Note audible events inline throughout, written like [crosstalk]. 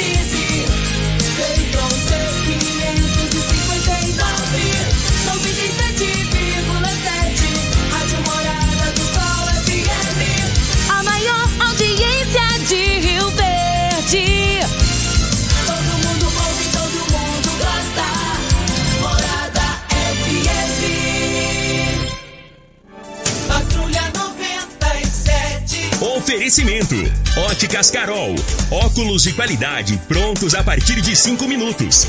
see Oferecimento: Óticas Carol. Óculos de qualidade prontos a partir de cinco minutos.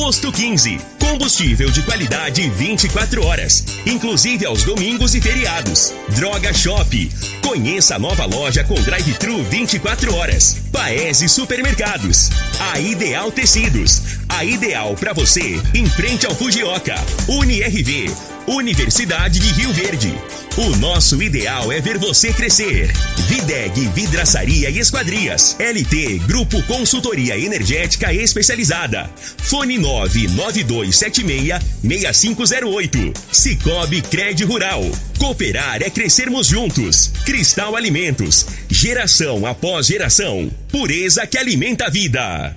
Posto 15. Combustível de qualidade 24 horas, inclusive aos domingos e feriados. Droga Shop. Conheça a nova loja com drive-thru 24 horas. Paese Supermercados. A Ideal Tecidos. A ideal para você em frente ao Fujioka. UniRV. Universidade de Rio Verde. O nosso ideal é ver você crescer. Videg Vidraçaria e Esquadrias. LT Grupo Consultoria Energética Especializada. Fone 99276-6508. Cicobi Cred Rural. Cooperar é crescermos juntos. Cristal Alimentos. Geração após geração. Pureza que alimenta a vida.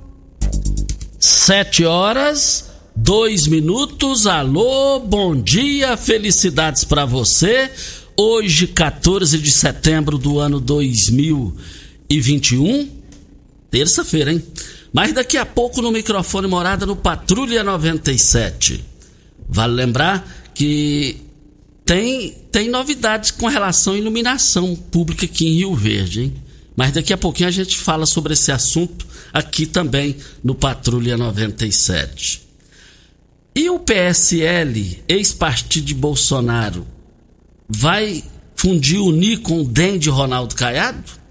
Sete horas, dois minutos. Alô, bom dia, felicidades para você. Hoje, 14 de setembro do ano 2021, terça-feira, hein? Mas daqui a pouco no microfone morada no Patrulha 97. Vale lembrar que tem, tem novidades com relação à iluminação pública aqui em Rio Verde, hein? Mas daqui a pouquinho a gente fala sobre esse assunto aqui também no Patrulha 97. E o PSL, ex-partido de Bolsonaro, vai fundir unir com o DEM de Ronaldo Caiado?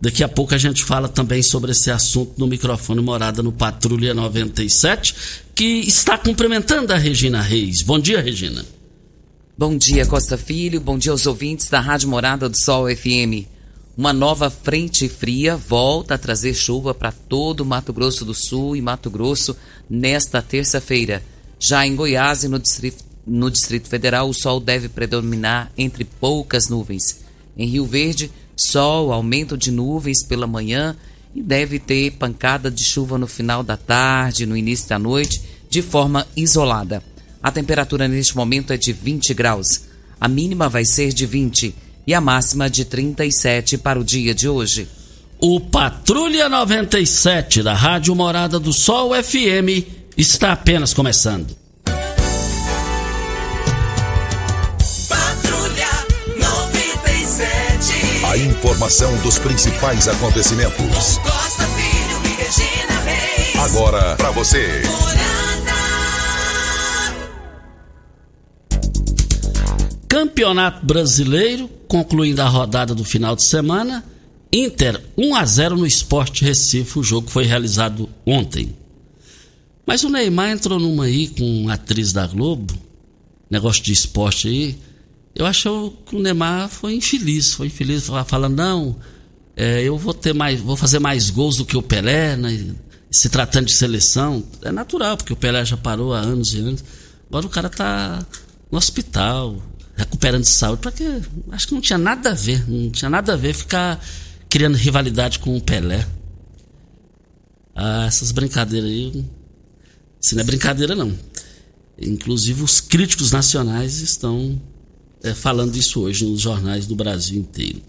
Daqui a pouco a gente fala também sobre esse assunto no microfone Morada no Patrulha 97, que está cumprimentando a Regina Reis. Bom dia, Regina. Bom dia, Costa Filho. Bom dia aos ouvintes da Rádio Morada do Sol FM. Uma nova frente fria volta a trazer chuva para todo o Mato Grosso do Sul e Mato Grosso nesta terça-feira. Já em Goiás e no Distrito, no Distrito Federal, o sol deve predominar entre poucas nuvens. Em Rio Verde, sol, aumento de nuvens pela manhã e deve ter pancada de chuva no final da tarde, no início da noite, de forma isolada. A temperatura neste momento é de 20 graus. A mínima vai ser de 20 e a máxima de 37 para o dia de hoje. O Patrulha 97 da Rádio Morada do Sol FM está apenas começando. Patrulha 97. A informação dos principais acontecimentos. Costa Filho e Regina Reis. Agora para você. Campeonato Brasileiro, concluindo a rodada do final de semana, Inter 1 a 0 no Esporte Recife, o jogo foi realizado ontem. Mas o Neymar entrou numa aí com uma atriz da Globo, negócio de esporte aí. Eu acho que o Neymar foi infeliz, foi infeliz, falando, não, é, eu vou ter mais, vou fazer mais gols do que o Pelé, né? se tratando de seleção. É natural, porque o Pelé já parou há anos e anos. Agora o cara tá no hospital, recuperando de saúde, para que acho que não tinha nada a ver, não tinha nada a ver ficar criando rivalidade com o Pelé. Ah, essas brincadeiras aí, isso não é brincadeira não. Inclusive os críticos nacionais estão é, falando isso hoje nos jornais do Brasil inteiro.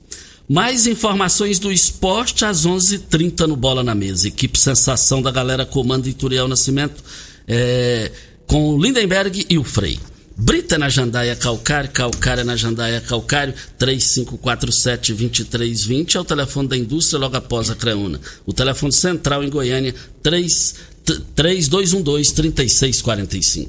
Mais informações do esporte às 11:30 h 30 no Bola na Mesa. Equipe Sensação da galera comanda Ituriel Nascimento é, com o Lindenberg e o Frei. Brita na Jandaia Calcário, Calcária na Jandaia Calcário, 3547-2320 é o telefone da indústria logo após a Creuna. O telefone central em Goiânia, 3212-3645.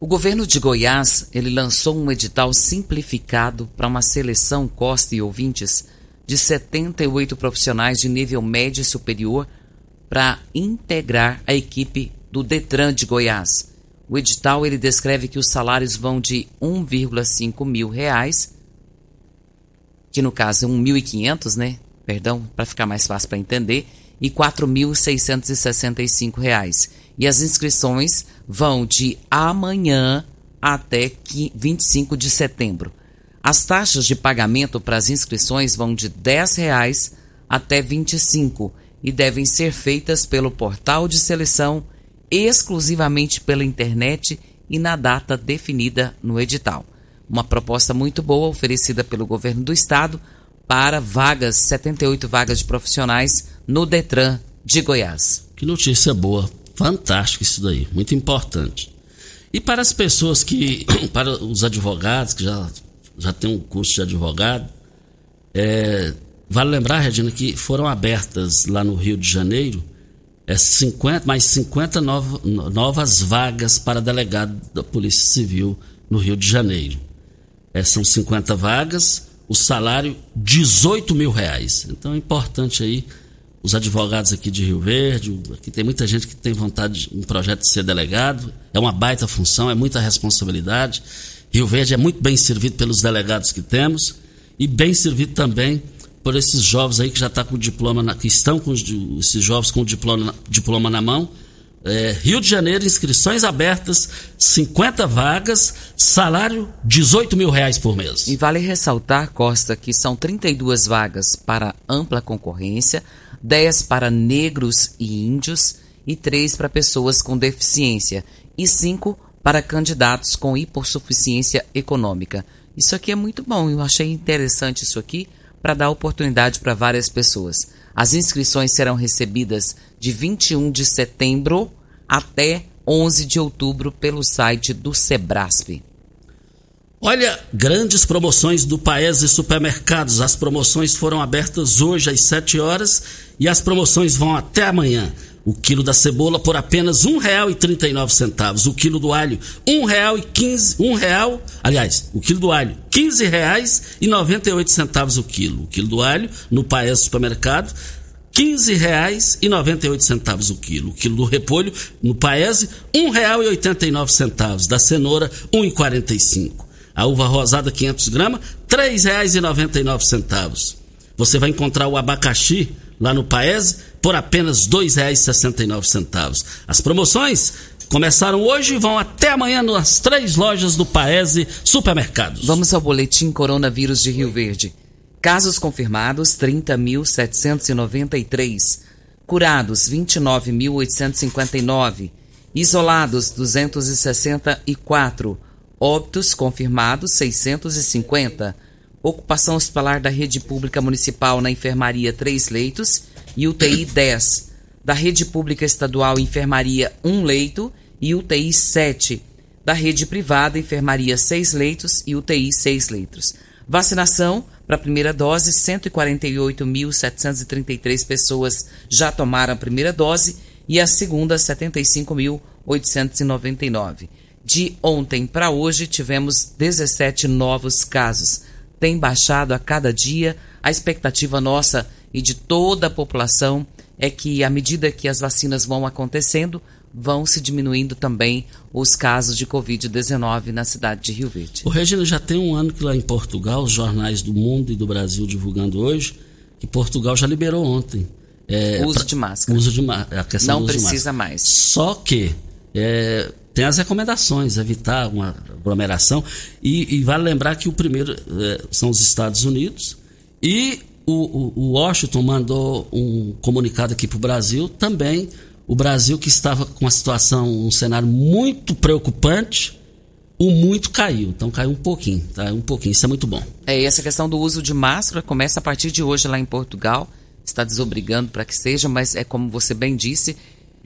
O governo de Goiás, ele lançou um edital simplificado para uma seleção Costa e ouvintes de 78 profissionais de nível médio e superior para integrar a equipe do Detran de Goiás. O edital ele descreve que os salários vão de 1,5 mil reais, que no caso é 1.500, né? Perdão, para ficar mais fácil para entender, e 4.665 reais. E as inscrições vão de amanhã até 25 de setembro. As taxas de pagamento para as inscrições vão de 10 reais até 25 e devem ser feitas pelo portal de seleção exclusivamente pela internet e na data definida no edital. Uma proposta muito boa oferecida pelo governo do estado para vagas, 78 vagas de profissionais no Detran de Goiás. Que notícia boa, fantástico isso daí, muito importante. E para as pessoas que, [coughs] para os advogados que já, já têm um curso de advogado, é, vale lembrar, Regina, que foram abertas lá no Rio de Janeiro é 50, mais 50 novo, novas vagas para delegado da Polícia Civil no Rio de Janeiro. É, são 50 vagas, o salário 18 mil reais. Então é importante aí os advogados aqui de Rio Verde, aqui tem muita gente que tem vontade de um projeto de ser delegado, é uma baita função, é muita responsabilidade. Rio Verde é muito bem servido pelos delegados que temos e bem servido também por esses jovens aí que já tá com diploma, na, que estão com esses jovens com diploma, diploma na mão. É, Rio de Janeiro, inscrições abertas, 50 vagas, salário 18 mil reais por mês. E vale ressaltar, Costa, que são 32 vagas para ampla concorrência, 10 para negros e índios e 3 para pessoas com deficiência e 5 para candidatos com hipossuficiência econômica. Isso aqui é muito bom, eu achei interessante isso aqui para dar oportunidade para várias pessoas. As inscrições serão recebidas de 21 de setembro até 11 de outubro pelo site do Sebrasp. Olha, grandes promoções do Paese Supermercados. As promoções foram abertas hoje às 7 horas e as promoções vão até amanhã. O quilo da cebola por apenas R$ 1,39. O quilo do alho, R$ 1,15. Um real, aliás, o quilo do alho, R$ 15,98 o quilo. O quilo do alho no Paes Supermercado, R$ 15,98 o quilo. O quilo do repolho no Paese, R$ 1,89. Da cenoura, R$ 1,45. A uva rosada 500 gramas, R$ 3,99. Você vai encontrar o abacaxi lá no Paese por apenas R$ 2,69. As promoções começaram hoje e vão até amanhã nas três lojas do Paese Supermercados. Vamos ao boletim coronavírus de Rio Verde. Casos confirmados 30.793, curados 29.859, isolados 264, óbitos confirmados 650. Ocupação hospitalar da rede pública municipal na enfermaria 3 leitos e UTI 10. [coughs] Da rede pública estadual, enfermaria 1 leito e UTI 7. Da rede privada, enfermaria 6 leitos e UTI 6 leitos. Vacinação para a primeira dose, 148.733 pessoas já tomaram a primeira dose e a segunda, 75.899. De ontem para hoje, tivemos 17 novos casos. Tem baixado a cada dia. A expectativa nossa e de toda a população é que, à medida que as vacinas vão acontecendo, vão se diminuindo também os casos de Covid-19 na cidade de Rio Verde. O Regina já tem um ano que lá em Portugal, os jornais do mundo e do Brasil divulgando hoje, que Portugal já liberou ontem. É, uso de máscara. Uso de a questão Não precisa mais. Só que é, tem as recomendações, evitar uma aglomeração. E, e vale lembrar que o primeiro é, são os Estados Unidos e o, o, o Washington mandou um comunicado aqui para o Brasil também. O Brasil que estava com uma situação, um cenário muito preocupante, o muito caiu. Então caiu um pouquinho, tá? Um pouquinho. Isso é muito bom. É, e essa questão do uso de máscara começa a partir de hoje lá em Portugal. Está desobrigando para que seja, mas é como você bem disse,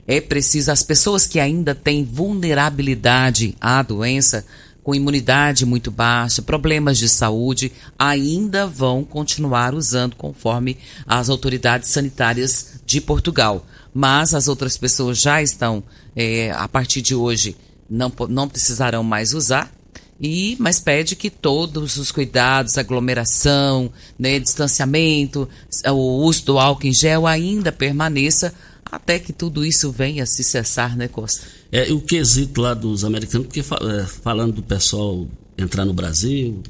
é preciso as pessoas que ainda têm vulnerabilidade à doença com imunidade muito baixa, problemas de saúde, ainda vão continuar usando conforme as autoridades sanitárias de Portugal. Mas as outras pessoas já estão, é, a partir de hoje, não, não precisarão mais usar. E, mas pede que todos os cuidados, aglomeração, né, distanciamento, o uso do álcool em gel ainda permaneça até que tudo isso venha a se cessar, né, Costa? É, o quesito lá dos americanos, porque é, falando do pessoal entrar no Brasil,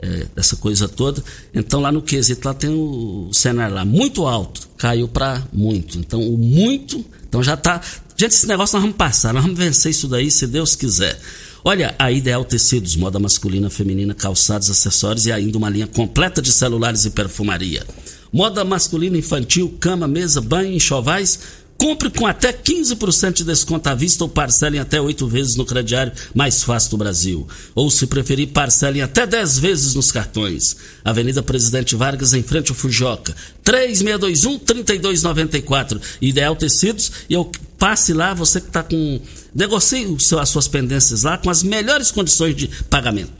é, essa coisa toda, então lá no quesito lá tem o cenário lá muito alto, caiu para muito. Então o muito, então já tá. Gente, esse negócio nós vamos passar, nós vamos vencer isso daí, se Deus quiser. Olha, a Ideal Tecidos, moda masculina, feminina, calçados, acessórios e ainda uma linha completa de celulares e perfumaria. Moda masculina, infantil, cama, mesa, banho, enxovais Compre com até 15% de desconto à vista ou parcelem até oito vezes no crediário mais fácil do Brasil. Ou, se preferir, parcelem até 10 vezes nos cartões. Avenida Presidente Vargas, em frente ao Fujoca. 3621-3294. Ideal Tecidos. E eu passe lá, você que está com. Negocie as suas pendências lá com as melhores condições de pagamento.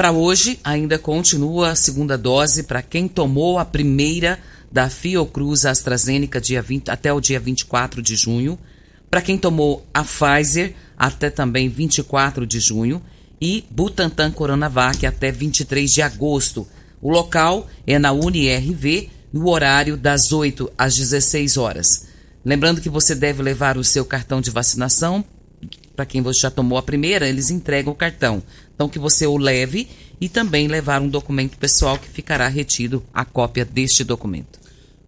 Para hoje, ainda continua a segunda dose para quem tomou a primeira da Fiocruz AstraZeneca dia 20, até o dia 24 de junho. Para quem tomou a Pfizer, até também 24 de junho. E Butantan Coronavac até 23 de agosto. O local é na UniRV, no horário das 8 às 16 horas. Lembrando que você deve levar o seu cartão de vacinação. Para quem você já tomou a primeira, eles entregam o cartão. Então, que você o leve e também levar um documento pessoal que ficará retido a cópia deste documento.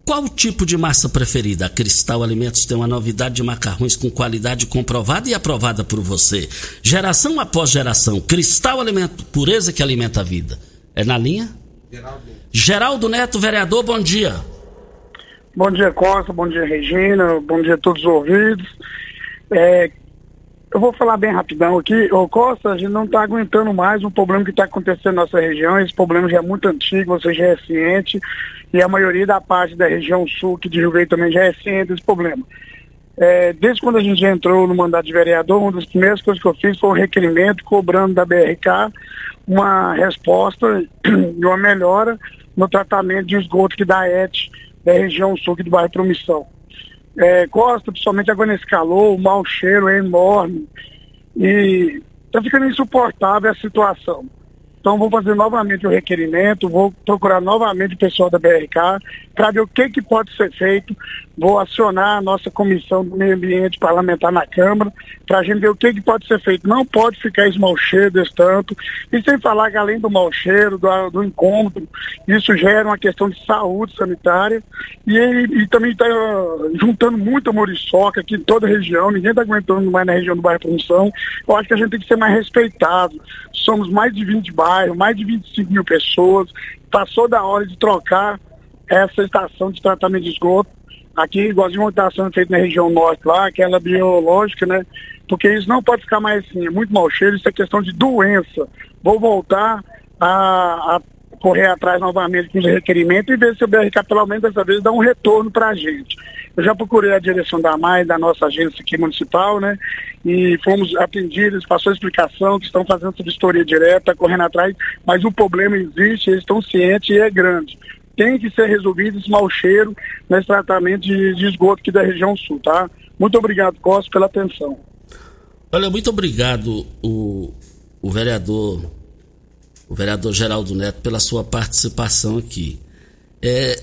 Qual o tipo de massa preferida? A Cristal Alimentos tem uma novidade de macarrões com qualidade comprovada e aprovada por você. Geração após geração. Cristal Alimento, pureza que alimenta a vida. É na linha? Geraldo. Geraldo Neto, vereador, bom dia. Bom dia, Costa. Bom dia, Regina. Bom dia a todos os ouvidos. É, eu vou falar bem rapidão aqui. Ô Costa, a gente não está aguentando mais um problema que está acontecendo na nossa região. Esse problema já é muito antigo, você já é ciente, e a maioria da parte da região sul, que de Verde também já é ciente desse problema. É, desde quando a gente entrou no mandato de vereador, uma das primeiras coisas que eu fiz foi um requerimento cobrando da BRK uma resposta [clears throat] e uma melhora no tratamento de esgoto que da ET da região sul do bairro Promissão é, Costa, principalmente agora nesse calor, o mau cheiro é enorme e está ficando insuportável a situação. Então vou fazer novamente o requerimento, vou procurar novamente o pessoal da BRK para ver o que, que pode ser feito. Vou acionar a nossa comissão do meio ambiente parlamentar na Câmara para a gente ver o que, que pode ser feito. Não pode ficar esse mau cheiro desse tanto. E sem falar que além do mau cheiro, do, do incômodo, isso gera uma questão de saúde sanitária e, e também está juntando muita moriçoca aqui em toda a região, ninguém está aguentando mais na região do bairro Produção. Eu acho que a gente tem que ser mais respeitado. Somos mais de 20 bairros bairro, mais de 25 mil pessoas. Passou da hora de trocar essa estação de tratamento de esgoto. Aqui, igual de uma estação feita na região norte lá, aquela biológica, né? Porque isso não pode ficar mais assim, é muito mau cheiro, isso é questão de doença. Vou voltar a, a correr atrás novamente com os requerimentos e ver se o BRK, pelo menos dessa vez, dá um retorno para a gente. Eu já procurei a direção da MAI, da nossa agência aqui municipal, né? E fomos atendidos, passou a explicação que estão fazendo essa vistoria direta, correndo atrás, mas o problema existe, eles estão cientes e é grande. Tem que ser resolvido esse mau cheiro nesse tratamento de, de esgoto aqui da região sul, tá? Muito obrigado, Costa, pela atenção. Olha, muito obrigado, o, o vereador, o vereador Geraldo Neto, pela sua participação aqui. É,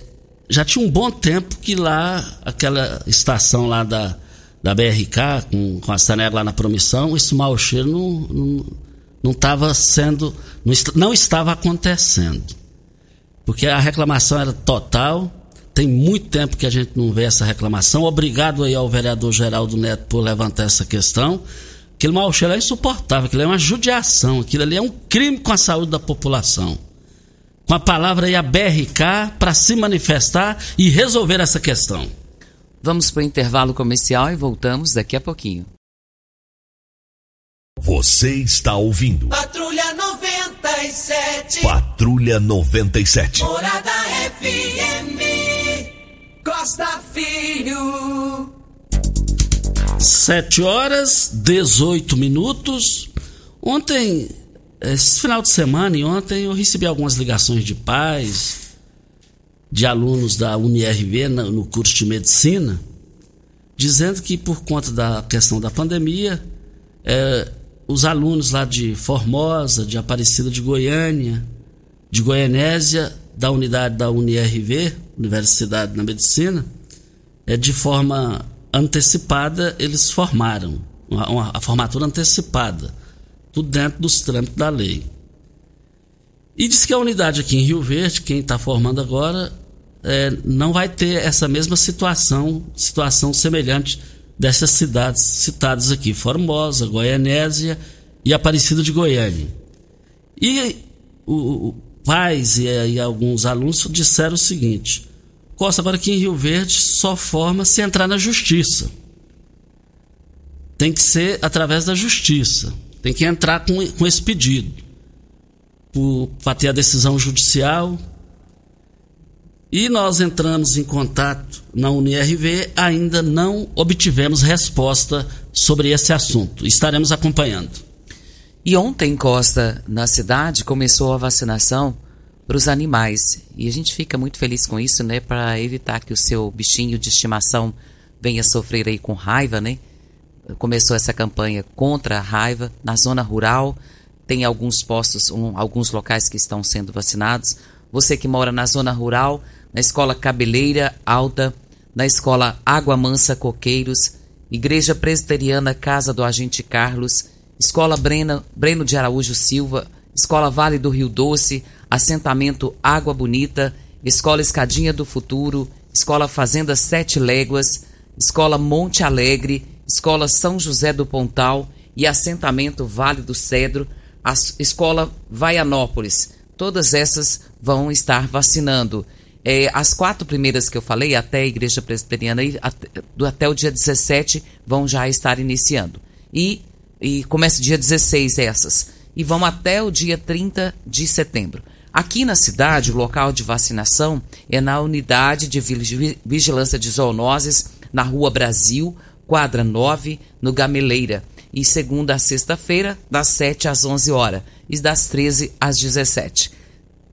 já tinha um bom tempo que lá, aquela estação lá da, da BRK, com, com a Sanega lá na Promissão, esse mau cheiro não, não, estava sendo, não, não estava acontecendo. Porque a reclamação era total, tem muito tempo que a gente não vê essa reclamação. Obrigado aí ao vereador Geraldo Neto por levantar essa questão. Aquele mau cheiro é insuportável, aquilo é uma judiação, aquilo ali é um crime com a saúde da população com a palavra aí a BRK para se manifestar e resolver essa questão. Vamos para o intervalo comercial e voltamos daqui a pouquinho. Você está ouvindo. Patrulha 97. Patrulha 97. Morada FM. Costa Filho. 7 horas 18 minutos. Ontem esse final de semana e ontem eu recebi algumas ligações de pais, de alunos da UniRV no curso de medicina, dizendo que por conta da questão da pandemia, é, os alunos lá de Formosa, de Aparecida de Goiânia, de Goianésia, da unidade da UniRV, Universidade da Medicina, é, de forma antecipada eles formaram, uma, uma, a formatura antecipada, tudo dentro dos trâmites da lei. E diz que a unidade aqui em Rio Verde, quem está formando agora, é, não vai ter essa mesma situação, situação semelhante dessas cidades citadas aqui, Formosa, Goianésia e Aparecida de Goiânia. E o, o pais e, e, alguns alunos disseram o seguinte: Costa, agora aqui em Rio Verde só forma se entrar na justiça. Tem que ser através da justiça. Tem que entrar com, com esse pedido. Para ter a decisão judicial, e nós entramos em contato na UniRV, ainda não obtivemos resposta sobre esse assunto. Estaremos acompanhando. E ontem, Costa, na cidade, começou a vacinação para os animais. E a gente fica muito feliz com isso, né? Para evitar que o seu bichinho de estimação venha sofrer aí com raiva, né? Começou essa campanha contra a raiva na zona rural. Tem alguns postos, um, alguns locais que estão sendo vacinados. Você que mora na zona rural, na Escola Cabeleira Alta, na Escola Água Mansa Coqueiros, Igreja Presbiteriana Casa do Agente Carlos, Escola Breno, Breno de Araújo Silva, Escola Vale do Rio Doce, Assentamento Água Bonita, Escola Escadinha do Futuro, Escola Fazenda Sete Léguas, Escola Monte Alegre, Escola São José do Pontal e Assentamento Vale do Cedro, a Escola Vaianópolis. Todas essas vão estar vacinando. É, as quatro primeiras que eu falei, até a Igreja Presbiteriana, até, até o dia 17, vão já estar iniciando. E, e começa dia 16 essas. E vão até o dia 30 de setembro. Aqui na cidade, o local de vacinação é na unidade de vigilância de zoonoses, na Rua Brasil, quadra 9, no Gameleira. E segunda a sexta-feira, das 7 às 11 horas e das 13 às 17.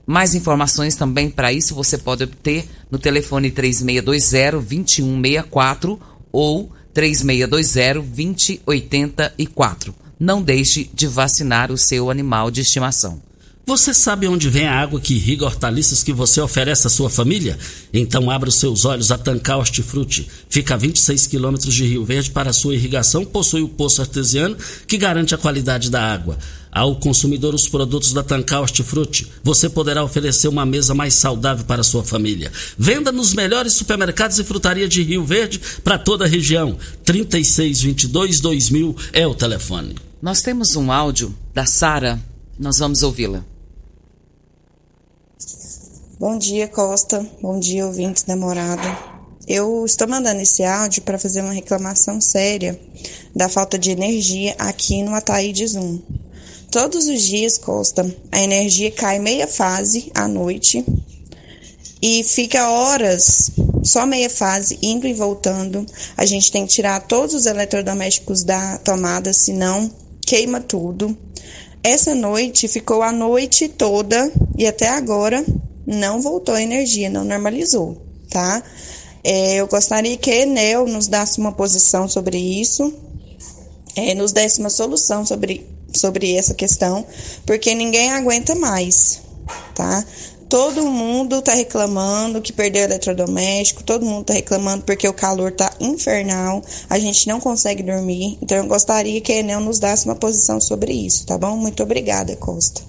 Mais informações também para isso você pode obter no telefone 3620-2164 ou 3620-2084. Não deixe de vacinar o seu animal de estimação. Você sabe onde vem a água que irriga hortaliças que você oferece à sua família? Então abra os seus olhos a Tancar Hortifruti. Fica a 26 quilômetros de Rio Verde para sua irrigação, possui o poço artesiano que garante a qualidade da água. Ao consumidor os produtos da Tancar Hortifruti, você poderá oferecer uma mesa mais saudável para a sua família. Venda nos melhores supermercados e frutaria de Rio Verde para toda a região. 3622-2000 é o telefone. Nós temos um áudio da Sara, nós vamos ouvi-la. Bom dia, Costa. Bom dia, ouvintes da morada. Eu estou mandando esse áudio para fazer uma reclamação séria da falta de energia aqui no Ataíde Zoom. Todos os dias, Costa, a energia cai meia fase à noite e fica horas, só meia fase, indo e voltando. A gente tem que tirar todos os eletrodomésticos da tomada, senão queima tudo. Essa noite ficou a noite toda e até agora não voltou a energia, não normalizou, tá? É, eu gostaria que a Enel nos desse uma posição sobre isso, é, nos desse uma solução sobre, sobre essa questão, porque ninguém aguenta mais, tá? Todo mundo tá reclamando que perdeu eletrodoméstico, todo mundo tá reclamando porque o calor tá infernal, a gente não consegue dormir. Então eu gostaria que a Enel nos desse uma posição sobre isso, tá bom? Muito obrigada, Costa.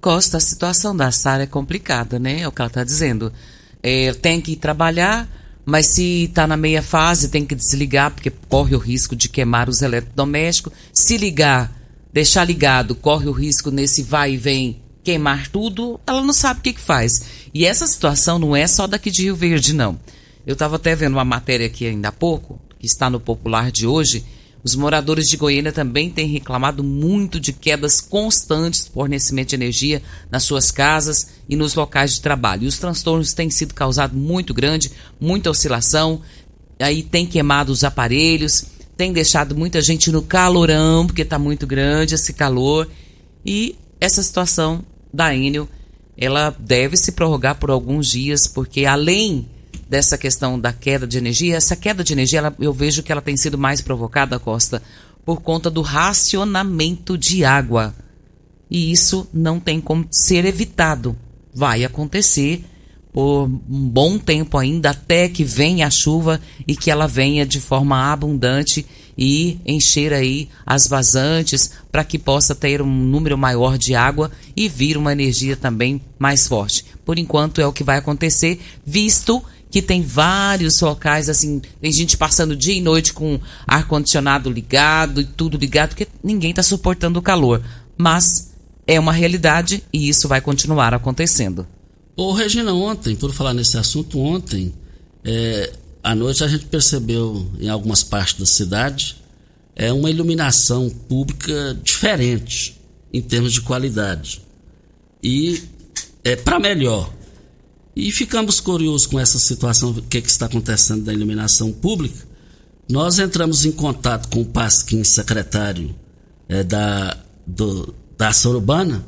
Costa, a situação da Sara é complicada, né? É o que ela está dizendo. É, tem que trabalhar, mas se está na meia fase, tem que desligar, porque corre o risco de queimar os eletrodomésticos. Se ligar, deixar ligado, corre o risco nesse vai e vem queimar tudo, ela não sabe o que, que faz. E essa situação não é só daqui de Rio Verde, não. Eu estava até vendo uma matéria aqui ainda há pouco, que está no Popular de hoje, os moradores de Goiânia também têm reclamado muito de quedas constantes de fornecimento de energia nas suas casas e nos locais de trabalho. E os transtornos têm sido causados muito grande, muita oscilação, aí tem queimado os aparelhos, tem deixado muita gente no calorão, porque está muito grande esse calor. E essa situação da Enel, ela deve se prorrogar por alguns dias, porque além dessa questão da queda de energia, essa queda de energia, ela, eu vejo que ela tem sido mais provocada, Costa, por conta do racionamento de água. E isso não tem como ser evitado. Vai acontecer por um bom tempo ainda, até que venha a chuva e que ela venha de forma abundante e encher aí as vazantes para que possa ter um número maior de água e vir uma energia também mais forte. Por enquanto é o que vai acontecer, visto que tem vários locais, assim, tem gente passando dia e noite com ar-condicionado ligado e tudo ligado, porque ninguém está suportando o calor. Mas é uma realidade e isso vai continuar acontecendo. Ô, Regina, ontem, por falar nesse assunto, ontem, é, à noite a gente percebeu em algumas partes da cidade é uma iluminação pública diferente em termos de qualidade. E é para melhor. E ficamos curiosos com essa situação, o que, é que está acontecendo da iluminação pública. Nós entramos em contato com o Pasquim, secretário é, da, do, da ação urbana,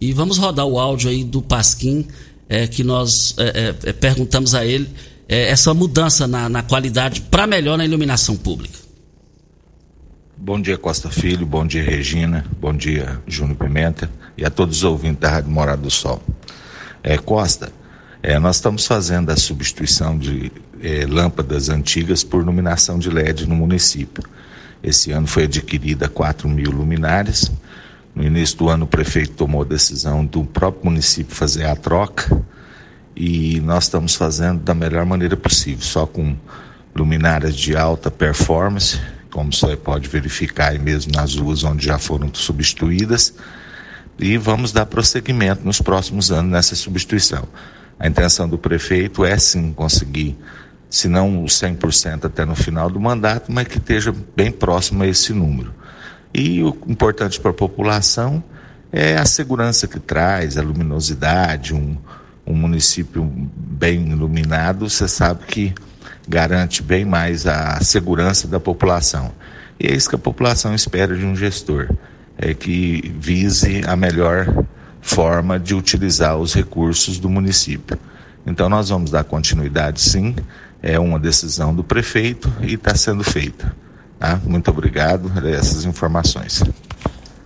e vamos rodar o áudio aí do Pasquim, é, que nós é, é, é perguntamos a ele essa mudança na, na qualidade para melhor na iluminação pública. Bom dia, Costa Filho, bom dia, Regina, bom dia, Júnior Pimenta e a todos os ouvintes da Rádio Morada do Sol. É, Costa, é, nós estamos fazendo a substituição de é, lâmpadas antigas por iluminação de LED no município. Esse ano foi adquirida 4 mil luminárias. No início do ano, o prefeito tomou a decisão do próprio município fazer a troca e nós estamos fazendo da melhor maneira possível, só com luminárias de alta performance, como você pode verificar aí mesmo nas ruas onde já foram substituídas, e vamos dar prosseguimento nos próximos anos nessa substituição. A intenção do prefeito é sim conseguir, se não 100% até no final do mandato, mas que esteja bem próximo a esse número. E o importante para a população é a segurança que traz, a luminosidade, um, um município bem iluminado, você sabe que garante bem mais a segurança da população. E é isso que a população espera de um gestor, é que vise a melhor forma de utilizar os recursos do município. Então nós vamos dar continuidade sim, é uma decisão do prefeito e está sendo feita. Tá? Muito obrigado por essas informações.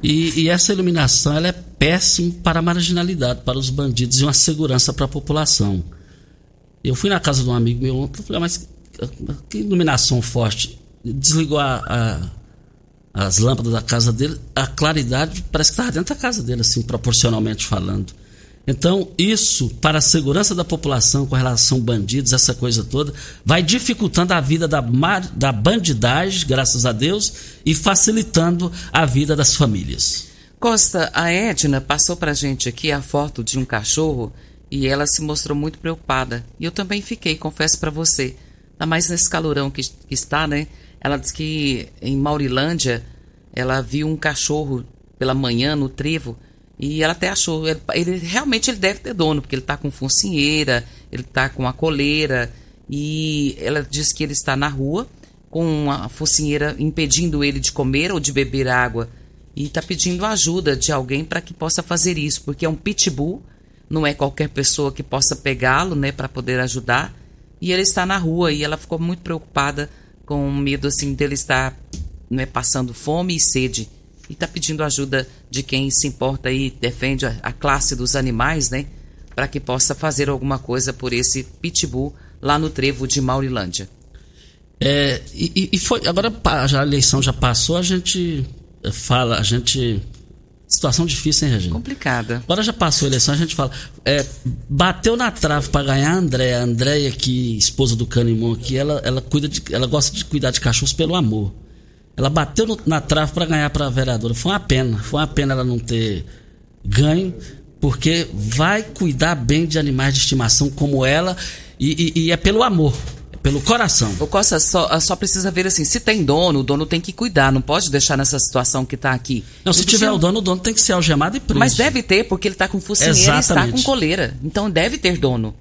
E, e, essa iluminação ela é péssima para a marginalidade, para os bandidos e uma segurança para a população. Eu fui na casa de um amigo meu ontem falei, ah, mas que iluminação forte. Desligou a, a as lâmpadas da casa dele, a claridade parece que estava dentro da casa dele, assim, proporcionalmente falando. Então, isso, para a segurança da população com relação a bandidos, essa coisa toda, vai dificultando a vida da, da bandidagem, graças a Deus, e facilitando a vida das famílias. Costa, a Edna passou para gente aqui a foto de um cachorro e ela se mostrou muito preocupada. E eu também fiquei, confesso para você. Ainda mais nesse calorão que, que está, né? Ela disse que em Maurilândia ela viu um cachorro pela manhã no trevo e ela até achou, ele, ele realmente ele deve ter dono, porque ele está com focinheira, ele está com a coleira e ela diz que ele está na rua com a focinheira impedindo ele de comer ou de beber água e está pedindo ajuda de alguém para que possa fazer isso, porque é um pitbull, não é qualquer pessoa que possa pegá-lo, né, para poder ajudar. E ele está na rua e ela ficou muito preocupada com medo assim dele estar né, passando fome e sede e está pedindo ajuda de quem se importa e defende a, a classe dos animais, né, para que possa fazer alguma coisa por esse pitbull lá no trevo de Maurilândia. É, e, e foi agora a eleição já passou, a gente fala, a gente Situação difícil, hein, Regina? Complicada. Agora já passou a eleição, a gente fala. É, bateu na trave para ganhar a Andréia. A Andréia, que esposa do Canimon aqui, ela, ela, cuida de, ela gosta de cuidar de cachorros pelo amor. Ela bateu no, na trave para ganhar para a vereadora. Foi uma pena. Foi uma pena ela não ter ganho, porque vai cuidar bem de animais de estimação como ela e, e, e é pelo amor pelo coração. O Costa só, só precisa ver assim, se tem dono, o dono tem que cuidar, não pode deixar nessa situação que está aqui. Não, se tiver o dono, o dono tem que ser algemado e preso. Mas deve ter, porque ele está com focinheira e está com coleira. Então deve ter dono.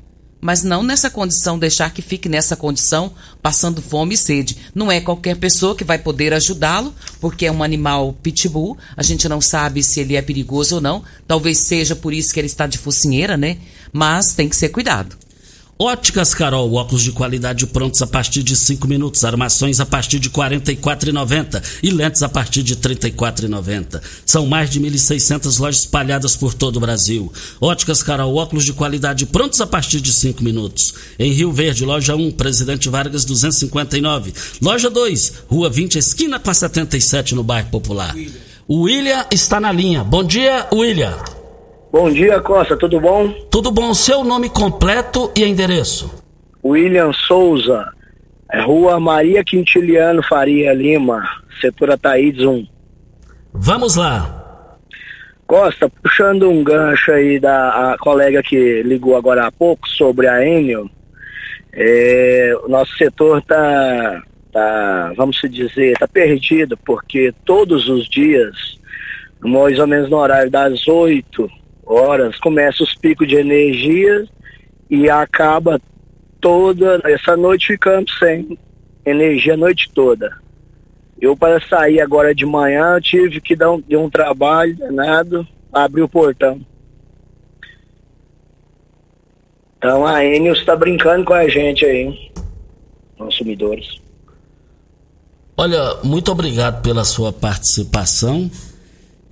mas não nessa condição, deixar que fique nessa condição, passando fome e sede. Não é qualquer pessoa que vai poder ajudá-lo, porque é um animal pitbull, a gente não sabe se ele é perigoso ou não, talvez seja por isso que ele está de focinheira, né? Mas tem que ser cuidado. Óticas Carol, óculos de qualidade prontos a partir de 5 minutos, armações a partir de R$ 44,90 e lentes a partir de R$ 34,90. São mais de 1.600 lojas espalhadas por todo o Brasil. Óticas Carol, óculos de qualidade prontos a partir de 5 minutos. Em Rio Verde, loja 1, Presidente Vargas 259. Loja 2, Rua 20, esquina com a 77 no bairro Popular. O William está na linha. Bom dia, William. Bom dia, Costa, tudo bom? Tudo bom, seu nome completo e endereço? William Souza, é Rua Maria Quintiliano Faria Lima, setor Ataídes 1. Vamos lá. Costa, puxando um gancho aí da colega que ligou agora há pouco sobre a Enel, é, o nosso setor tá, tá, vamos dizer, tá perdido, porque todos os dias, mais ou menos no horário das 8 horas, começa os picos de energia e acaba toda essa noite ficamos sem energia a noite toda. Eu para sair agora de manhã tive que dar um, dar um trabalho danado, abrir o portão. Então a Enel está brincando com a gente aí, consumidores. Olha, muito obrigado pela sua participação.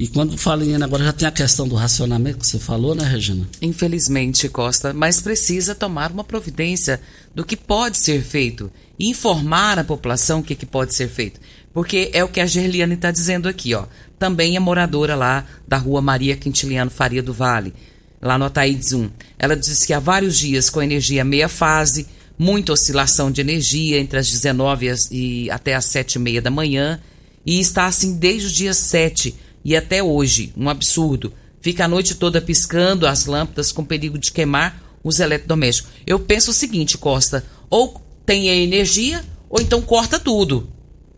E quando fala em agora já tem a questão do racionamento que você falou, né, Regina? Infelizmente, Costa, mas precisa tomar uma providência do que pode ser feito. E informar a população o que, que pode ser feito. Porque é o que a Gerliane está dizendo aqui, ó. Também é moradora lá da rua Maria Quintiliano Faria do Vale, lá no Ataídes 1. Ela diz que há vários dias com energia meia fase, muita oscilação de energia entre as 19 e até as 7 e meia da manhã. E está assim desde o dia 7 e até hoje, um absurdo. Fica a noite toda piscando as lâmpadas com perigo de queimar os eletrodomésticos. Eu penso o seguinte, Costa, ou tem a energia ou então corta tudo.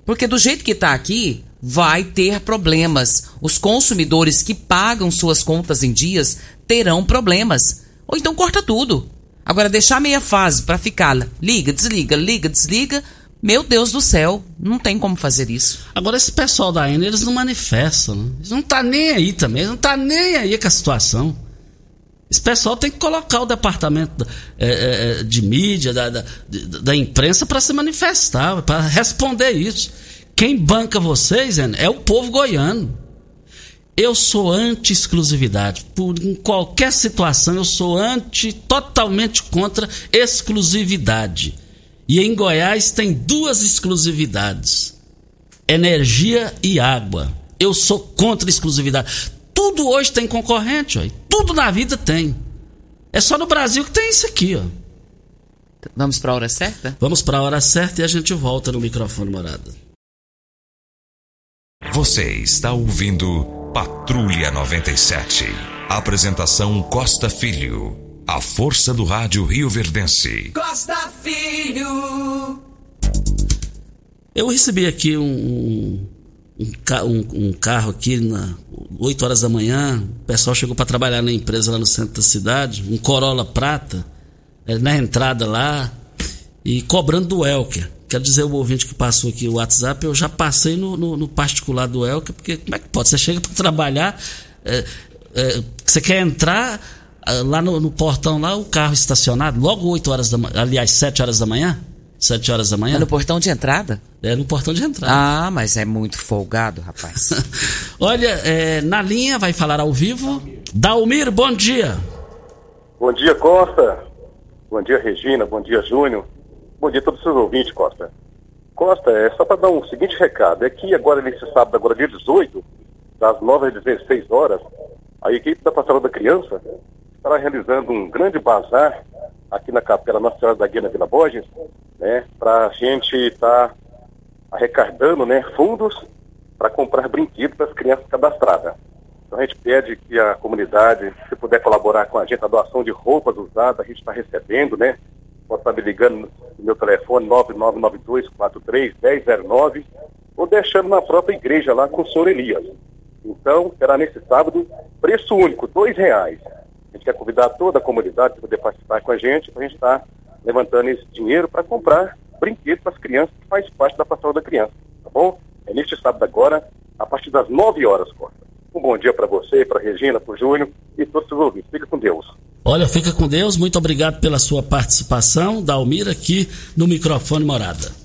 Porque do jeito que está aqui, vai ter problemas. Os consumidores que pagam suas contas em dias terão problemas. Ou então corta tudo. Agora deixar meia fase para ficar liga, desliga, liga, desliga, meu Deus do céu, não tem como fazer isso. Agora, esse pessoal da Enel, eles não manifestam. Né? Eles não tá nem aí também, eles não tá nem aí com a situação. Esse pessoal tem que colocar o departamento é, é, é de mídia, da, da, da imprensa, para se manifestar, para responder isso. Quem banca vocês é o povo goiano. Eu sou anti-exclusividade. Por em qualquer situação, eu sou anti, totalmente contra exclusividade. E em Goiás tem duas exclusividades: energia e água. Eu sou contra a exclusividade. Tudo hoje tem concorrente, ó. tudo na vida tem. É só no Brasil que tem isso aqui, ó. Vamos para a hora certa? Vamos para a hora certa e a gente volta no microfone morada. Você está ouvindo Patrulha 97. Apresentação Costa Filho. A força do rádio Rio Verdense. Costa Filho. Eu recebi aqui um, um, um, um carro aqui na 8 horas da manhã. O pessoal chegou para trabalhar na empresa lá no centro da cidade. Um Corolla prata, é, na entrada lá, e cobrando do Elker. Quero dizer, o ouvinte que passou aqui o WhatsApp, eu já passei no, no, no particular do Elker, porque como é que pode? Você chega para trabalhar, é, é, você quer entrar lá no, no, portão lá, o carro estacionado, logo 8 horas da manhã, aliás, 7 horas da manhã. 7 horas da manhã. É no portão de entrada? É no portão de entrada. Ah, mas é muito folgado, rapaz. [laughs] Olha, é, na linha vai falar ao vivo. Dalmir, bom dia. Bom dia, Costa. Bom dia, Regina. Bom dia, Júnior. Bom dia a todos os seus ouvintes, Costa. Costa, é só para dar um seguinte recado. É que agora, nesse sábado, agora dia 18, das 9 às 16 horas, a equipe da Pastoral da Criança estará realizando um grande bazar aqui na Capela Nossa Senhora da Guia na Vila Borges, né, para a gente estar tá arrecadando né, fundos para comprar brinquedos para as crianças cadastradas. Então a gente pede que a comunidade, se puder colaborar com a gente, a doação de roupas usadas, a gente está recebendo, né? Pode estar me ligando no meu telefone 9992431009 ou deixando na própria igreja lá com o senhor Elias. Então, será nesse sábado, preço único, dois reais gente quer convidar toda a comunidade para poder participar com a gente, para a gente estar tá levantando esse dinheiro para comprar brinquedos para as crianças, que faz parte da pastoral da criança, tá bom? É neste sábado agora, a partir das 9 horas, Costa. Um bom dia para você, para Regina, para o Júnior e todos os ouvintes. Fica com Deus. Olha, fica com Deus. Muito obrigado pela sua participação, Dalmir, aqui no microfone Morada.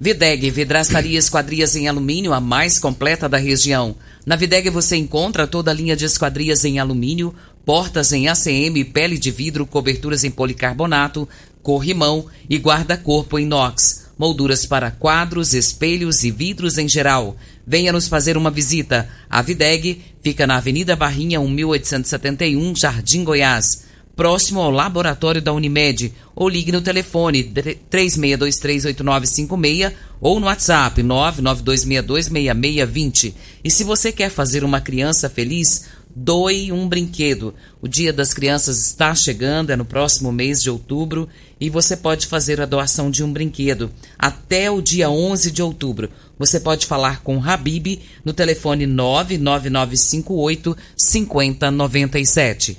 Videg, vidraçaria esquadrias em alumínio, a mais completa da região. Na Videg você encontra toda a linha de esquadrias em alumínio, portas em ACM, pele de vidro, coberturas em policarbonato, corrimão e guarda-corpo inox, molduras para quadros, espelhos e vidros em geral. Venha nos fazer uma visita. A Videg fica na Avenida Barrinha, 1871, Jardim Goiás, próximo ao laboratório da Unimed, ou ligue no telefone 36238956 ou no WhatsApp 992626620. E se você quer fazer uma criança feliz, doe um brinquedo. O Dia das Crianças está chegando, é no próximo mês de outubro, e você pode fazer a doação de um brinquedo até o dia 11 de outubro. Você pode falar com o Habib no telefone 99958 5097.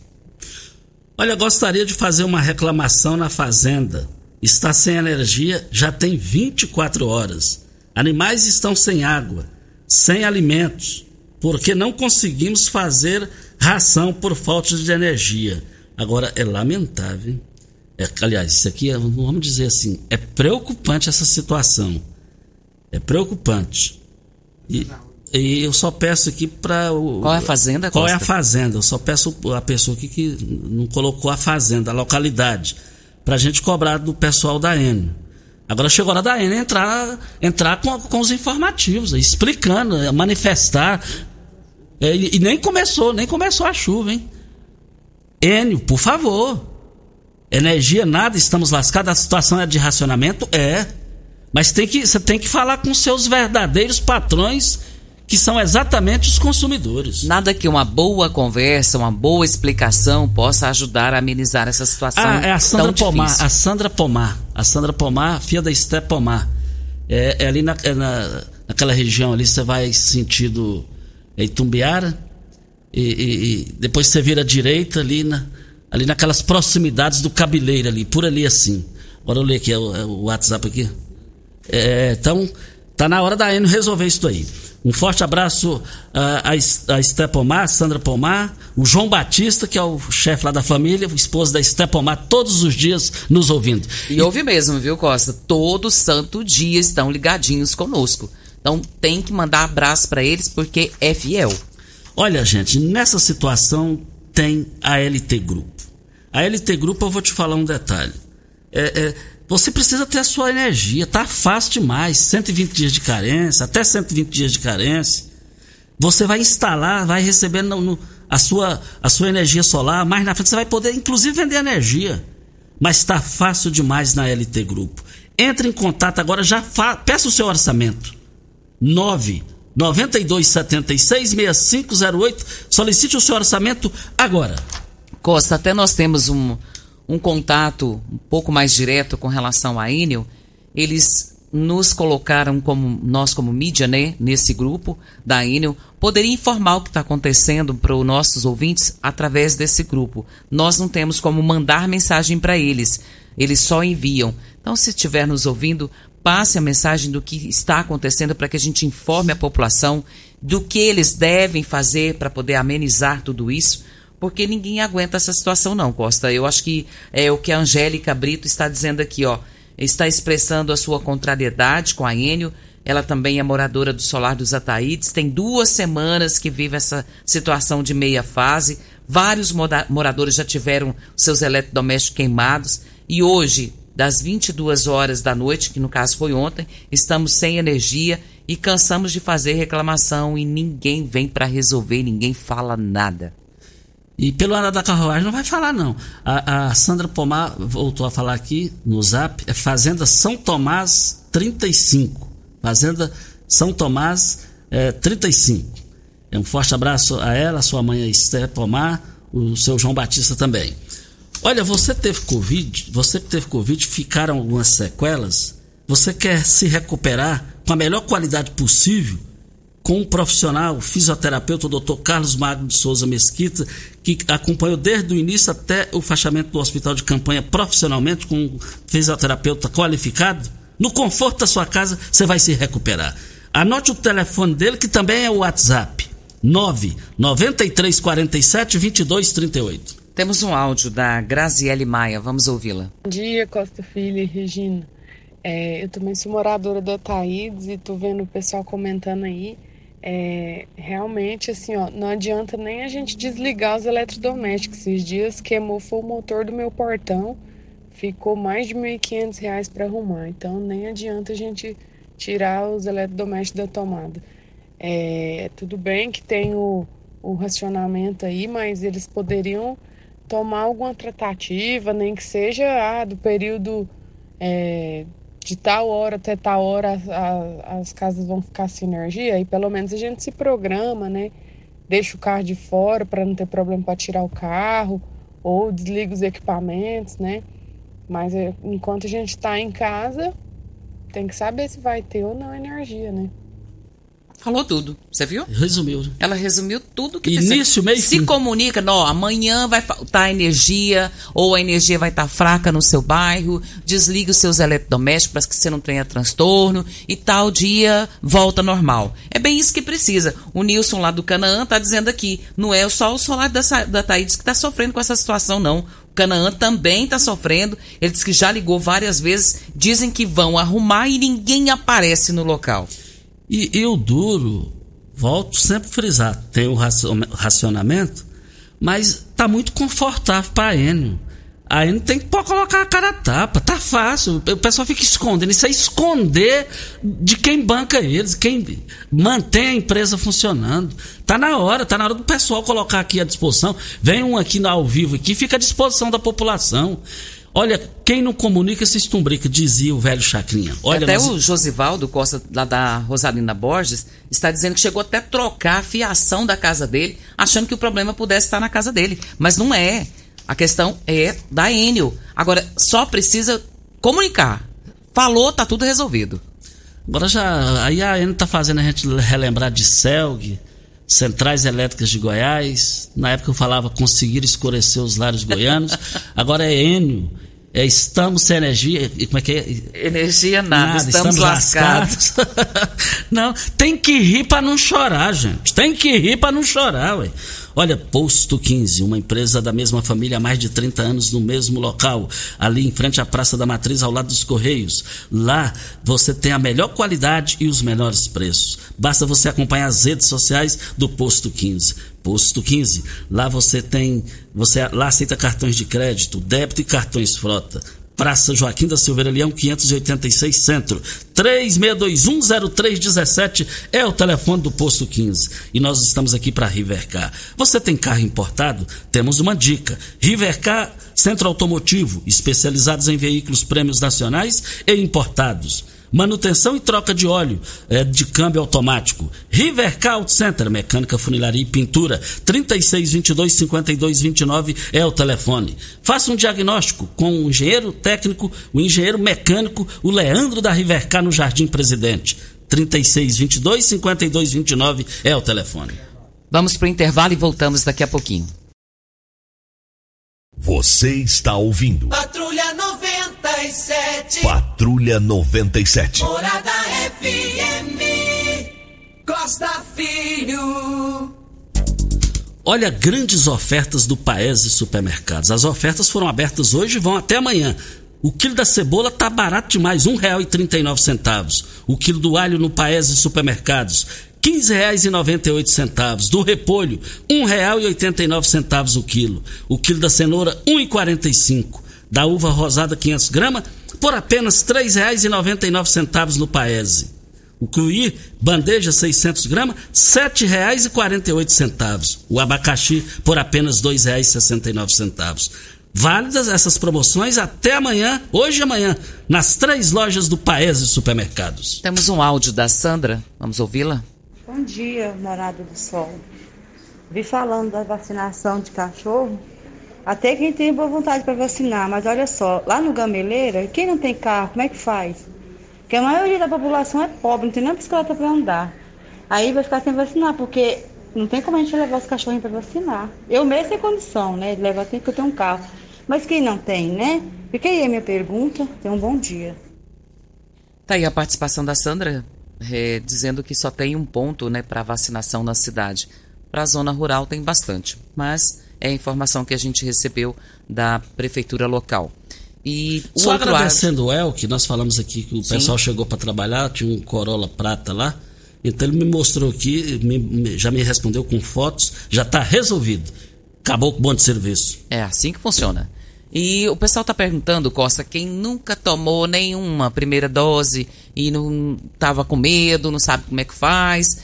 Olha, gostaria de fazer uma reclamação na fazenda. Está sem energia já tem 24 horas. Animais estão sem água, sem alimentos porque não conseguimos fazer ração por falta de energia. Agora, é lamentável. É, aliás, isso aqui, é, vamos dizer assim, é preocupante essa situação. É preocupante. E, e eu só peço aqui para o. Qual é a fazenda? Qual Costa? é a fazenda? Eu só peço a pessoa aqui que não colocou a fazenda, a localidade, para a gente cobrar do pessoal da Enio. Agora chegou a hora da Enio entrar, entrar com, com os informativos, explicando, manifestar, é, e, e nem começou, nem começou a chuva, hein? Enio, por favor. Energia nada, estamos lascados, a situação é de racionamento? É. Mas tem que, você tem que falar com seus verdadeiros patrões, que são exatamente os consumidores. Nada que uma boa conversa, uma boa explicação possa ajudar a amenizar essa situação. Ah, é a Sandra Pomar, a Sandra Pomar. A Sandra Pomar, filha da Esté Pomar. É, é ali na, é na, naquela região ali, você vai sentido é Itumbiara, e, e, e, depois você vira à direita ali, na, ali naquelas proximidades do Cabeleiro ali, por ali assim. Agora eu ler aqui é o, é o WhatsApp aqui. É, então, tá na hora da Eno resolver isso aí. Um forte abraço a, a, Esté Pomar, Sandra Pomar, o João Batista, que é o chefe lá da família, o esposo da Esté Pomar, todos os dias nos ouvindo. E, e ouve mesmo, viu, Costa? Todo santo dia estão ligadinhos conosco. Então tem que mandar abraço para eles porque é fiel. Olha, gente, nessa situação tem a LT Grupo. A LT Grupo, eu vou te falar um detalhe. É, é, você precisa ter a sua energia, tá fácil demais. 120 dias de carência, até 120 dias de carência. Você vai instalar, vai receber no, no, a, sua, a sua energia solar. Mais na frente você vai poder, inclusive, vender energia. Mas está fácil demais na LT Grupo. Entre em contato agora, já peça o seu orçamento. 9 9276 6508. Solicite o seu orçamento agora. Costa, até nós temos um, um contato um pouco mais direto com relação à Enel. Eles nos colocaram como nós como mídia, né, nesse grupo da Enel, poderia informar o que está acontecendo para os nossos ouvintes através desse grupo. Nós não temos como mandar mensagem para eles, eles só enviam. Então, se estiver nos ouvindo, passe a mensagem do que está acontecendo para que a gente informe a população do que eles devem fazer para poder amenizar tudo isso, porque ninguém aguenta essa situação não, Costa. Eu acho que é o que a Angélica Brito está dizendo aqui, ó, está expressando a sua contrariedade com a Enio. Ela também é moradora do Solar dos Ataídes, tem duas semanas que vive essa situação de meia fase. Vários moradores já tiveram seus eletrodomésticos queimados e hoje das 22 horas da noite, que no caso foi ontem, estamos sem energia e cansamos de fazer reclamação e ninguém vem para resolver, ninguém fala nada. E pelo andar da carruagem não vai falar, não. A, a, Sandra Pomar voltou a falar aqui no zap, é Fazenda São Tomás 35. Fazenda São Tomás é, 35. É um forte abraço a ela, a sua mãe Esther Pomar, o seu João Batista também. Olha, você teve Covid, você teve Covid, ficaram algumas sequelas. Você quer se recuperar com a melhor qualidade possível? com um profissional, fisioterapeuta, o doutor Carlos Magno de Souza Mesquita, que acompanhou desde o início até o fechamento do hospital de campanha profissionalmente, com um fisioterapeuta qualificado. No conforto da sua casa, você vai se recuperar. Anote o telefone dele, que também é o WhatsApp. 9 9347 2238. Temos um áudio da Graziele Maia, vamos ouvi-la. Bom dia, Costa Filho e Regina. É, eu também sou moradora da Taídes e tô vendo o pessoal comentando aí. É, realmente, assim, ó, não adianta nem a gente desligar os eletrodomésticos. Esses dias queimou foi o motor do meu portão, ficou mais de R$ 1.500 para arrumar. Então, nem adianta a gente tirar os eletrodomésticos da tomada. É, tudo bem que tem o, o racionamento aí, mas eles poderiam tomar alguma tratativa, nem que seja ah, do período é, de tal hora até tal hora as, as casas vão ficar sem energia, e pelo menos a gente se programa, né? Deixa o carro de fora para não ter problema para tirar o carro, ou desliga os equipamentos, né? Mas é, enquanto a gente está em casa, tem que saber se vai ter ou não energia, né? Falou tudo, você viu? Resumiu. Ela resumiu tudo que Início, meio Se fim. comunica, não, amanhã vai faltar energia, ou a energia vai estar fraca no seu bairro, desliga os seus eletrodomésticos para que você não tenha transtorno, e tal dia volta normal. É bem isso que precisa. O Nilson lá do Canaã está dizendo aqui, não é só o solar da, da Thaís que está sofrendo com essa situação, não. O Canaã também está sofrendo. Ele disse que já ligou várias vezes. Dizem que vão arrumar e ninguém aparece no local. E eu duro, volto sempre a frisar, tem o racionamento, mas tá muito confortável para Enio. A Enio tem que colocar a cara a tapa, tá fácil. O pessoal fica escondendo. Isso é esconder de quem banca eles, quem mantém a empresa funcionando. Tá na hora, tá na hora do pessoal colocar aqui à disposição. Vem um aqui ao vivo aqui, fica à disposição da população. Olha, quem não comunica se estumbrica, dizia o velho Chacrinha. Olha, até nós... o Josivaldo Costa, lá da Rosalina Borges, está dizendo que chegou até a trocar a fiação da casa dele, achando que o problema pudesse estar na casa dele. Mas não é. A questão é da Enel. Agora, só precisa comunicar. Falou, tá tudo resolvido. Agora já. Aí a Enel tá fazendo a gente relembrar de Selg, Centrais Elétricas de Goiás. Na época eu falava conseguir escurecer os lares goianos. Agora é Enio. É, estamos sem energia. Como é que é? Energia nada, nada estamos, estamos lascados. lascados. [laughs] não, tem que rir para não chorar, gente. Tem que rir para não chorar, ué. Olha, Posto 15, uma empresa da mesma família há mais de 30 anos no mesmo local, ali em frente à Praça da Matriz, ao lado dos Correios. Lá você tem a melhor qualidade e os menores preços. Basta você acompanhar as redes sociais do Posto 15. Posto 15, lá você tem, você lá aceita cartões de crédito, débito e cartões frota. Praça Joaquim da Silveira Leão, 586 Centro. 36210317 é o telefone do Posto 15. E nós estamos aqui para Rivercar. Você tem carro importado? Temos uma dica. Rivercar Centro Automotivo, especializados em veículos prêmios nacionais e importados manutenção e troca de óleo é, de câmbio automático. Rivercar Auto Center, mecânica, funilaria e pintura. 3622 5229 é o telefone. Faça um diagnóstico com o engenheiro técnico, o engenheiro mecânico, o Leandro da Rivercar no Jardim Presidente. 3622 5229 é o telefone. Vamos para o intervalo e voltamos daqui a pouquinho. Você está ouvindo. Patrulha 97. Patrulha 97. Morada FM. Costa Filho. Olha, grandes ofertas do Paese Supermercados. As ofertas foram abertas hoje e vão até amanhã. O quilo da cebola tá barato demais, R$ 1,39. O quilo do alho no Paese Supermercados, R$ 15,98. Do repolho, R$ 1,89 o quilo. O quilo da cenoura, R$ 1,45. Da uva rosada, 500 gramas, por apenas R$ 3,99 no Paese. O cuí, bandeja 600 gramas, R$ 7,48. O abacaxi, por apenas R$ 2,69. Válidas essas promoções até amanhã, hoje e amanhã, nas três lojas do Paese Supermercados. Temos um áudio da Sandra, vamos ouvi-la? Bom dia, Morada do Sol. Vi falando da vacinação de cachorro. Até quem tem boa vontade para vacinar, mas olha só, lá no Gameleira, quem não tem carro, como é que faz? Porque a maioria da população é pobre, não tem nem bicicleta para andar. Aí vai ficar sem vacinar, porque não tem como a gente levar os cachorrinhos para vacinar. Eu mesmo tenho condição, né, levar, porque eu tenho um carro. Mas quem não tem, né? Fica aí a minha pergunta. Tenha um bom dia. Tá aí a participação da Sandra, é, dizendo que só tem um ponto né, para vacinação na cidade. Para a zona rural tem bastante, mas é a informação que a gente recebeu da prefeitura local. E o Só agradecendo o El, que nós falamos aqui que o Sim. pessoal chegou para trabalhar, tinha um Corolla prata lá. Então ele me mostrou aqui, me- já me respondeu com fotos, já está resolvido. Acabou com o bom de serviço. É assim que funciona. E o pessoal tá perguntando, Costa, quem nunca tomou nenhuma primeira dose e não tava com medo, não sabe como é que faz.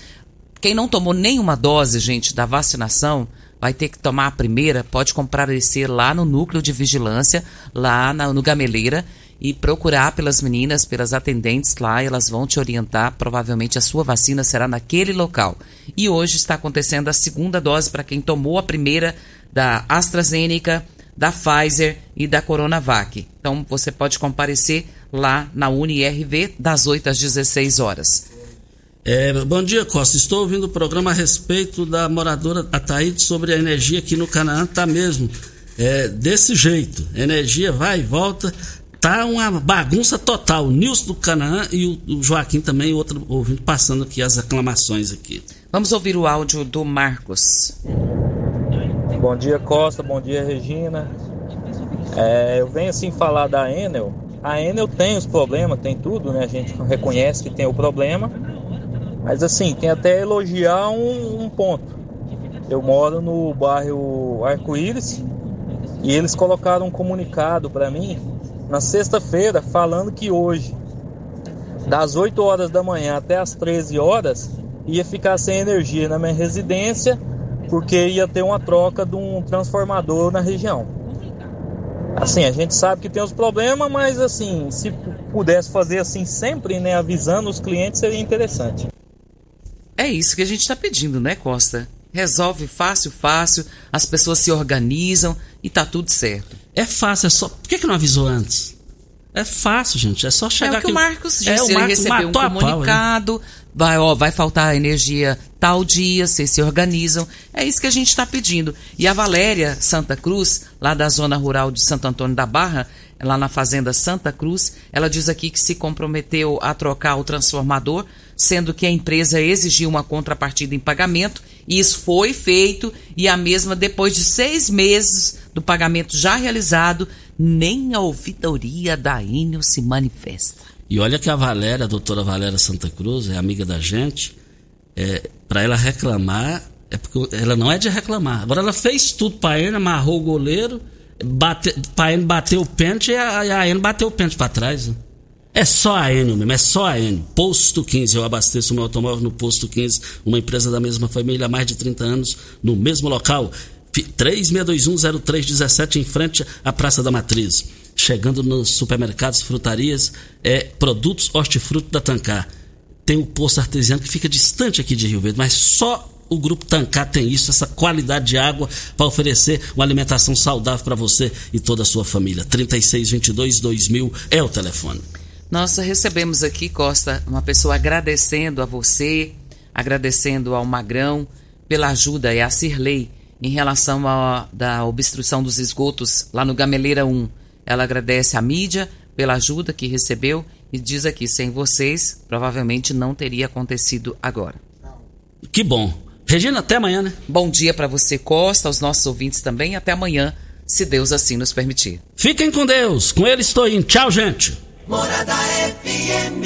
Quem não tomou nenhuma dose, gente, da vacinação, vai ter que tomar a primeira, pode comparecer lá no núcleo de vigilância, lá na- no Gameleira, e procurar pelas meninas, pelas atendentes lá, elas vão te orientar. Provavelmente a sua vacina será naquele local. E hoje está acontecendo a segunda dose para quem tomou a primeira da AstraZeneca, da Pfizer e da Coronavac. Então você pode comparecer lá na UniRV das 8 às 16 horas. É, bom dia, Costa. Estou ouvindo o programa a respeito da moradora Ataíde sobre a energia aqui no Canaã. Tá mesmo. É, desse jeito. Energia vai e volta. Tá uma bagunça total. O Nilson do Canaã e o, o Joaquim também, outro ouvindo, passando aqui as reclamações aqui. Vamos ouvir o áudio do Marcos. Bom dia, Costa. Bom dia, Regina. É, eu venho assim falar da Enel. A Enel tem os problemas, tem tudo, né? A gente reconhece que tem o problema. Mas assim, tem até elogiar um, um ponto. Eu moro no bairro Arco-Íris e eles colocaram um comunicado para mim na sexta-feira falando que hoje, das 8 horas da manhã até as 13 horas, ia ficar sem energia na minha residência porque ia ter uma troca de um transformador na região. Assim, a gente sabe que tem os problemas, mas assim, se pudesse fazer assim sempre, né, avisando os clientes, seria interessante. É isso que a gente está pedindo, né, Costa? Resolve fácil, fácil, as pessoas se organizam e tá tudo certo. É fácil, é só. Por que, que não avisou antes? É fácil, gente. É só chegar é o que aqui. o Marcos disse, É, o ele Marcos recebeu um matou a pau, né? Vai, ó, vai faltar energia tal dia, vocês se organizam. É isso que a gente está pedindo. E a Valéria Santa Cruz, lá da zona rural de Santo Antônio da Barra, lá na fazenda Santa Cruz, ela diz aqui que se comprometeu a trocar o transformador, sendo que a empresa exigiu uma contrapartida em pagamento, e isso foi feito, e a mesma, depois de seis meses do pagamento já realizado, nem a ouvidoria da Enel se manifesta. E olha que a Valéria, a doutora Valéria Santa Cruz, é amiga da gente. É, para ela reclamar, é porque ela não é de reclamar. Agora ela fez tudo pra ele, amarrou o goleiro, bate, pra ele bater o pênalti e a, a bateu o pênalti pra trás. né? É só a Enel mesmo, é só a Enel. Posto 15, eu abasteço meu automóvel no Posto 15, uma empresa da mesma família há mais de 30 anos, no mesmo local. Fi- 36210317 em frente à Praça da Matriz. Chegando nos supermercados, frutarias, é produtos hortifruti da Tancar. Tem o posto artesiano que fica distante aqui de Rio Verde, mas só o grupo Tancar tem isso, essa qualidade de água para oferecer uma alimentação saudável para você e toda a sua família. 3622 2000 é o telefone. Nós recebemos aqui, Costa, uma pessoa agradecendo a você, agradecendo ao Magrão pela ajuda, é a Cirlei, em relação à da obstrução dos esgotos lá no Gameleira 1. Ela agradece à mídia pela ajuda que recebeu e diz aqui, sem vocês, provavelmente não teria acontecido agora. Que bom. Regina, até amanhã, né? Bom dia para você, Costa, aos nossos ouvintes também. Até amanhã, se Deus assim nos permitir. Fiquem com Deus. Com ele estou indo. Tchau, gente. Morada FM.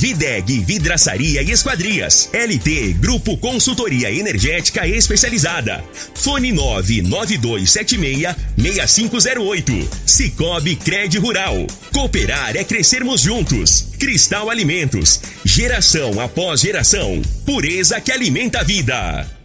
Videg Vidraçaria e Esquadrias. LT Grupo Consultoria Energética Especializada. Fone 99276 6508. Cicobi Cred Rural. Cooperar é crescermos juntos. Cristal Alimentos. Geração após geração. Pureza que alimenta a vida.